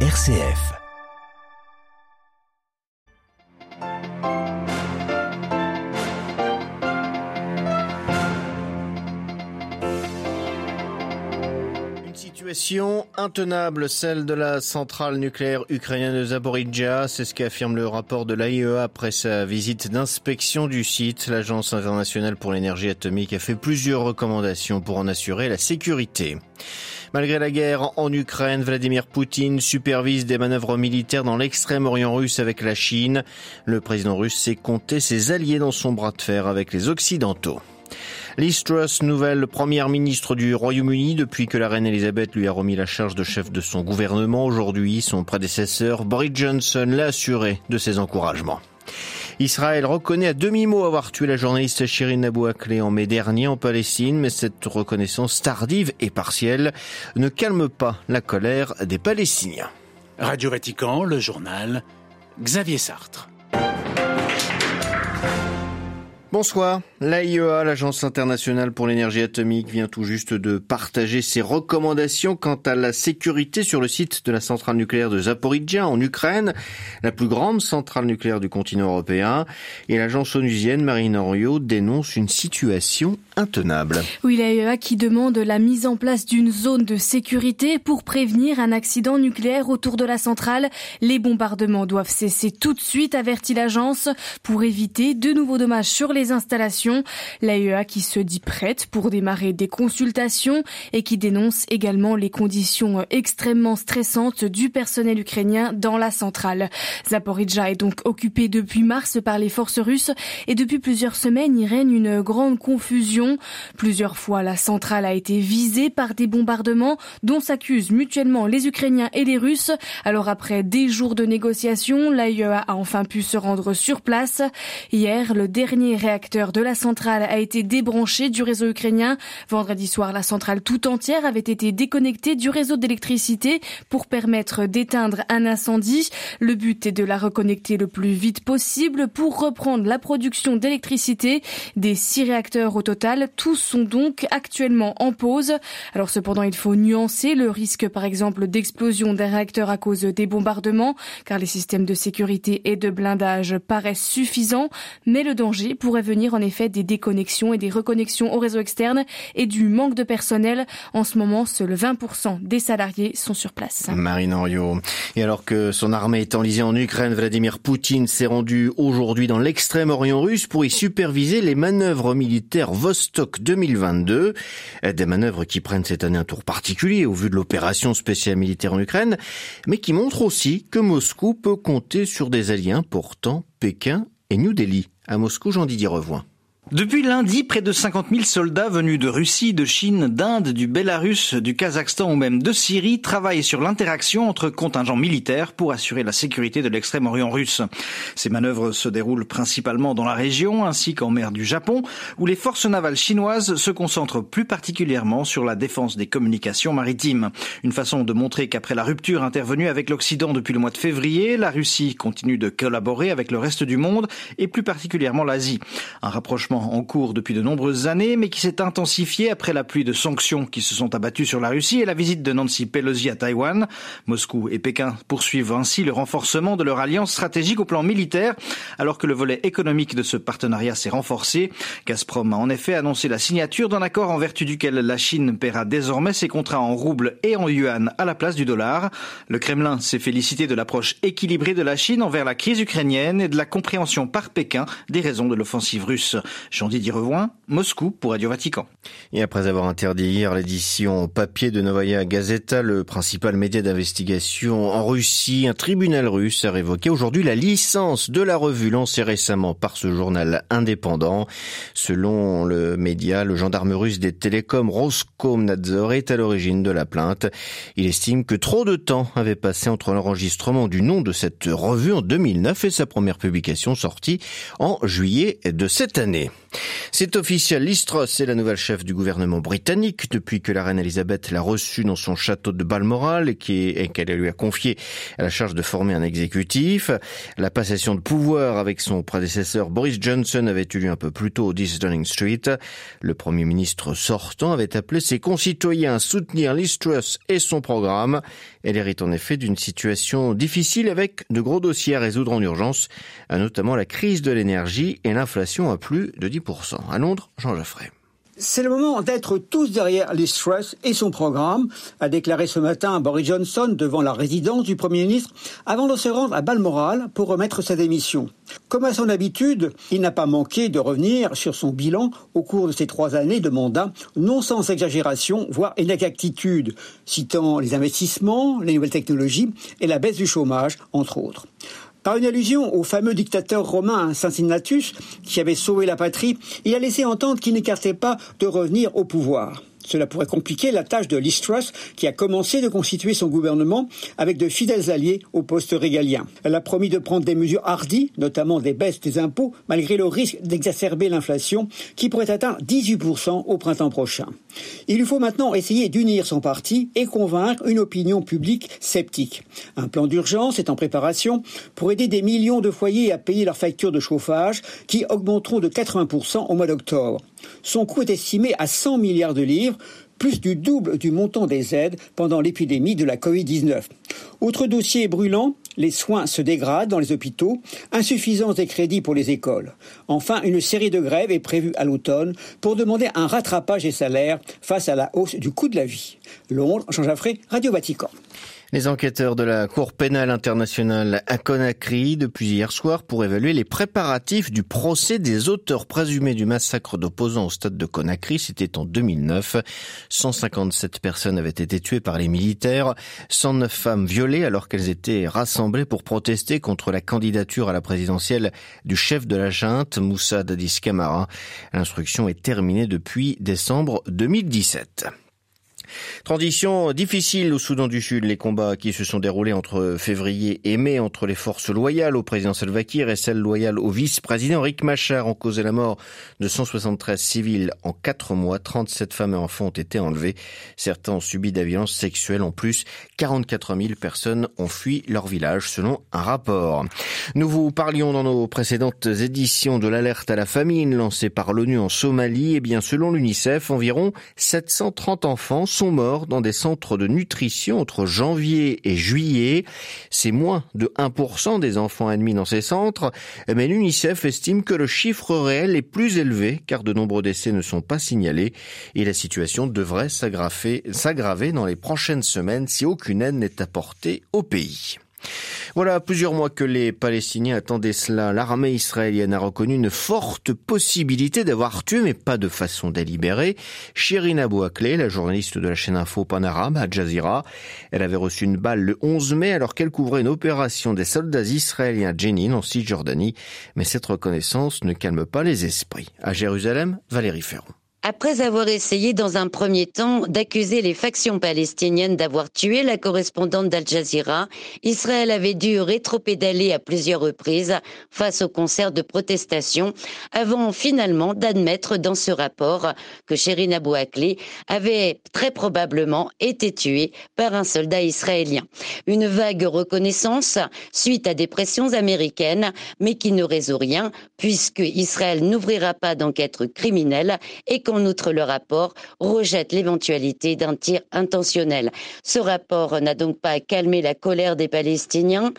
RCF. Situation intenable, celle de la centrale nucléaire ukrainienne de Zaporizhia. C'est ce qu'affirme le rapport de l'AIEA après sa visite d'inspection du site. L'Agence internationale pour l'énergie atomique a fait plusieurs recommandations pour en assurer la sécurité. Malgré la guerre en Ukraine, Vladimir Poutine supervise des manœuvres militaires dans l'extrême-orient russe avec la Chine. Le président russe sait compter ses alliés dans son bras de fer avec les Occidentaux. Liz nouvelle première ministre du Royaume-Uni depuis que la reine Elisabeth lui a remis la charge de chef de son gouvernement. Aujourd'hui, son prédécesseur Boris Johnson l'a assuré de ses encouragements. Israël reconnaît à demi-mot avoir tué la journaliste Shirin Abu Akleh en mai dernier en Palestine, mais cette reconnaissance tardive et partielle ne calme pas la colère des Palestiniens. Radio Vatican, le journal, Xavier Sartre. Bonsoir. L'AIEA, l'Agence internationale pour l'énergie atomique, vient tout juste de partager ses recommandations quant à la sécurité sur le site de la centrale nucléaire de Zaporizhia en Ukraine, la plus grande centrale nucléaire du continent européen. Et l'agence onusienne Marine Henriot dénonce une situation intenable. Oui, l'AIEA qui demande la mise en place d'une zone de sécurité pour prévenir un accident nucléaire autour de la centrale. Les bombardements doivent cesser tout de suite, avertit l'agence, pour éviter de nouveaux dommages sur les installations. L'AEA qui se dit prête pour démarrer des consultations et qui dénonce également les conditions extrêmement stressantes du personnel ukrainien dans la centrale. Zaporizhia est donc occupée depuis mars par les forces russes et depuis plusieurs semaines il règne une grande confusion. Plusieurs fois la centrale a été visée par des bombardements dont s'accusent mutuellement les Ukrainiens et les Russes. Alors après des jours de négociations, l'AEA a enfin pu se rendre sur place. Hier, le dernier réacteur de la centrale a été débranché du réseau ukrainien. Vendredi soir, la centrale tout entière avait été déconnectée du réseau d'électricité pour permettre d'éteindre un incendie. Le but est de la reconnecter le plus vite possible pour reprendre la production d'électricité. Des six réacteurs au total, tous sont donc actuellement en pause. Alors cependant, il faut nuancer le risque par exemple d'explosion d'un réacteur à cause des bombardements, car les systèmes de sécurité et de blindage paraissent suffisants, mais le danger pourrait venir en effet des déconnexions et des reconnexions au réseau externe et du manque de personnel. En ce moment, seuls 20% des salariés sont sur place. Marine Henriot. Et alors que son armée est enlisée en Ukraine, Vladimir Poutine s'est rendu aujourd'hui dans l'extrême-orient russe pour y superviser les manœuvres militaires Vostok 2022. Des manœuvres qui prennent cette année un tour particulier au vu de l'opération spéciale militaire en Ukraine, mais qui montrent aussi que Moscou peut compter sur des alliés importants, Pékin et New Delhi. À Moscou, Jean-Didier Revoin. Depuis lundi, près de 50 000 soldats venus de Russie, de Chine, d'Inde, du Bélarus, du Kazakhstan ou même de Syrie travaillent sur l'interaction entre contingents militaires pour assurer la sécurité de l'extrême-orient russe. Ces manœuvres se déroulent principalement dans la région ainsi qu'en mer du Japon, où les forces navales chinoises se concentrent plus particulièrement sur la défense des communications maritimes. Une façon de montrer qu'après la rupture intervenue avec l'Occident depuis le mois de février, la Russie continue de collaborer avec le reste du monde et plus particulièrement l'Asie. En cours depuis de nombreuses années, mais qui s'est intensifié après la pluie de sanctions qui se sont abattues sur la Russie et la visite de Nancy Pelosi à Taïwan. Moscou et Pékin poursuivent ainsi le renforcement de leur alliance stratégique au plan militaire, alors que le volet économique de ce partenariat s'est renforcé. Gazprom a en effet annoncé la signature d'un accord en vertu duquel la Chine paiera désormais ses contrats en roubles et en yuan à la place du dollar. Le Kremlin s'est félicité de l'approche équilibrée de la Chine envers la crise ukrainienne et de la compréhension par Pékin des raisons de l'offensive russe. Jean-Didier Revoin, Moscou pour Radio Vatican. Et après avoir interdit hier l'édition papier de Novaya Gazeta, le principal média d'investigation en Russie, un tribunal russe a révoqué aujourd'hui la licence de la revue lancée récemment par ce journal indépendant. Selon le média, le gendarme russe des télécoms Roskomnadzor est à l'origine de la plainte. Il estime que trop de temps avait passé entre l'enregistrement du nom de cette revue en 2009 et sa première publication sortie en juillet de cette année. C'est officiel, Listros est la nouvelle chef du gouvernement britannique depuis que la reine Elisabeth l'a reçue dans son château de Balmoral et qu'elle lui a confié la charge de former un exécutif. La passation de pouvoir avec son prédécesseur Boris Johnson avait eu lieu un peu plus tôt au 10 Downing Street. Le premier ministre sortant avait appelé ses concitoyens à soutenir Listros et son programme. Elle hérite en effet d'une situation difficile avec de gros dossiers à résoudre en urgence, notamment la crise de l'énergie et l'inflation à plus de 10%. À Londres, Jean Geoffrey. C'est le moment d'être tous derrière Liz Truss et son programme, a déclaré ce matin Boris Johnson devant la résidence du Premier ministre avant de se rendre à Balmoral pour remettre sa démission. Comme à son habitude, il n'a pas manqué de revenir sur son bilan au cours de ces trois années de mandat, non sans exagération, voire inexactitude, citant les investissements, les nouvelles technologies et la baisse du chômage, entre autres. Par une allusion au fameux dictateur romain Cincinnatus, qui avait sauvé la patrie, il a laissé entendre qu'il n'écartait pas de revenir au pouvoir. Cela pourrait compliquer la tâche de Truss, qui a commencé de constituer son gouvernement avec de fidèles alliés au poste régalien. Elle a promis de prendre des mesures hardies, notamment des baisses des impôts, malgré le risque d'exacerber l'inflation, qui pourrait atteindre 18% au printemps prochain. Il lui faut maintenant essayer d'unir son parti et convaincre une opinion publique sceptique. Un plan d'urgence est en préparation pour aider des millions de foyers à payer leurs factures de chauffage, qui augmenteront de 80% au mois d'octobre. Son coût est estimé à 100 milliards de livres, plus du double du montant des aides pendant l'épidémie de la Covid-19. Autre dossier brûlant, les soins se dégradent dans les hôpitaux, insuffisance des crédits pour les écoles. Enfin, une série de grèves est prévue à l'automne pour demander un rattrapage des salaires face à la hausse du coût de la vie. Londres, Jean Jaffré, Radio Vatican. Les enquêteurs de la Cour pénale internationale à Conakry depuis hier soir pour évaluer les préparatifs du procès des auteurs présumés du massacre d'opposants au stade de Conakry. C'était en 2009. 157 personnes avaient été tuées par les militaires, 109 femmes violées alors qu'elles étaient rassemblées pour protester contre la candidature à la présidentielle du chef de la junte, Moussa Dadis Camara. L'instruction est terminée depuis décembre 2017. Transition difficile au Soudan du Sud. Les combats qui se sont déroulés entre février et mai entre les forces loyales au président Salva Kiir et celles loyales au vice-président Rick Machar ont causé la mort de 173 civils en quatre mois. 37 femmes et enfants ont été enlevés. Certains ont subi des violences sexuelles. En plus, 44 000 personnes ont fui leur village selon un rapport. Nous vous parlions dans nos précédentes éditions de l'alerte à la famine lancée par l'ONU en Somalie. Et eh bien, selon l'UNICEF, environ 730 enfants morts dans des centres de nutrition entre janvier et juillet. C'est moins de 1% des enfants admis dans ces centres, mais l'UNICEF estime que le chiffre réel est plus élevé car de nombreux décès ne sont pas signalés et la situation devrait s'aggraver dans les prochaines semaines si aucune aide n'est apportée au pays. Voilà plusieurs mois que les Palestiniens attendaient cela. L'armée israélienne a reconnu une forte possibilité d'avoir tué, mais pas de façon délibérée, Shirin Abou Akleh, la journaliste de la chaîne Info Panarabe à Jazeera. Elle avait reçu une balle le 11 mai alors qu'elle couvrait une opération des soldats israéliens à Jenin en Cisjordanie. Mais cette reconnaissance ne calme pas les esprits. À Jérusalem, Valérie Ferron. Après avoir essayé dans un premier temps d'accuser les factions palestiniennes d'avoir tué la correspondante d'Al Jazeera, Israël avait dû rétropédaler à plusieurs reprises face au concert de protestation avant finalement d'admettre dans ce rapport que Shirin Abu Akleh avait très probablement été tuée par un soldat israélien. Une vague reconnaissance suite à des pressions américaines, mais qui ne résout rien puisque Israël n'ouvrira pas d'enquête criminelle et qu'on en outre, le rapport rejette l'éventualité d'un tir intentionnel. Ce rapport n'a donc pas calmé la colère des Palestiniens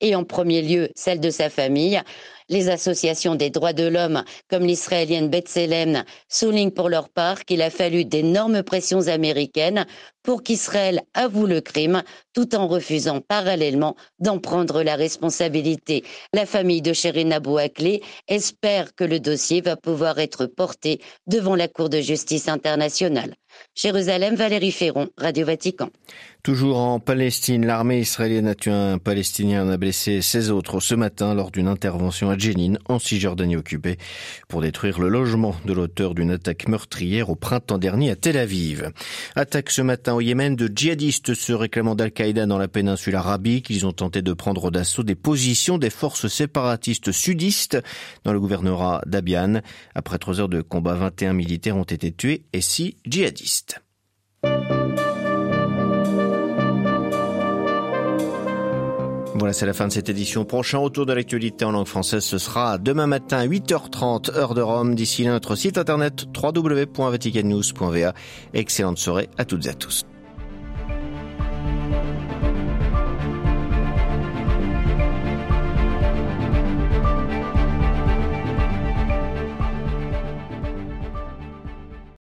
et en premier lieu celle de sa famille. Les associations des droits de l'homme, comme l'israélienne B'Tselem, soulignent pour leur part qu'il a fallu d'énormes pressions américaines pour qu'Israël avoue le crime, tout en refusant parallèlement d'en prendre la responsabilité. La famille de Shirin Abou Akleh espère que le dossier va pouvoir être porté devant la Cour de justice internationale. Jérusalem, Valérie Ferron, Radio Vatican. Toujours en Palestine, l'armée israélienne a tué un Palestinien a blessé 16 autres ce matin lors d'une intervention à Jenin, en Cisjordanie occupée, pour détruire le logement de l'auteur d'une attaque meurtrière au printemps dernier à Tel Aviv. Attaque ce matin au Yémen de djihadistes se réclamant d'Al-Qaïda dans la péninsule arabique. Ils ont tenté de prendre d'assaut des positions des forces séparatistes sudistes dans le gouvernorat d'Abian. Après trois heures de combat, 21 militaires ont été tués et 6 djihadistes. Voilà, c'est la fin de cette édition. Prochain retour de l'actualité en langue française, ce sera demain matin 8h30 heure de Rome. D'ici là, notre site internet www.vaticannews.va. Excellente soirée à toutes et à tous.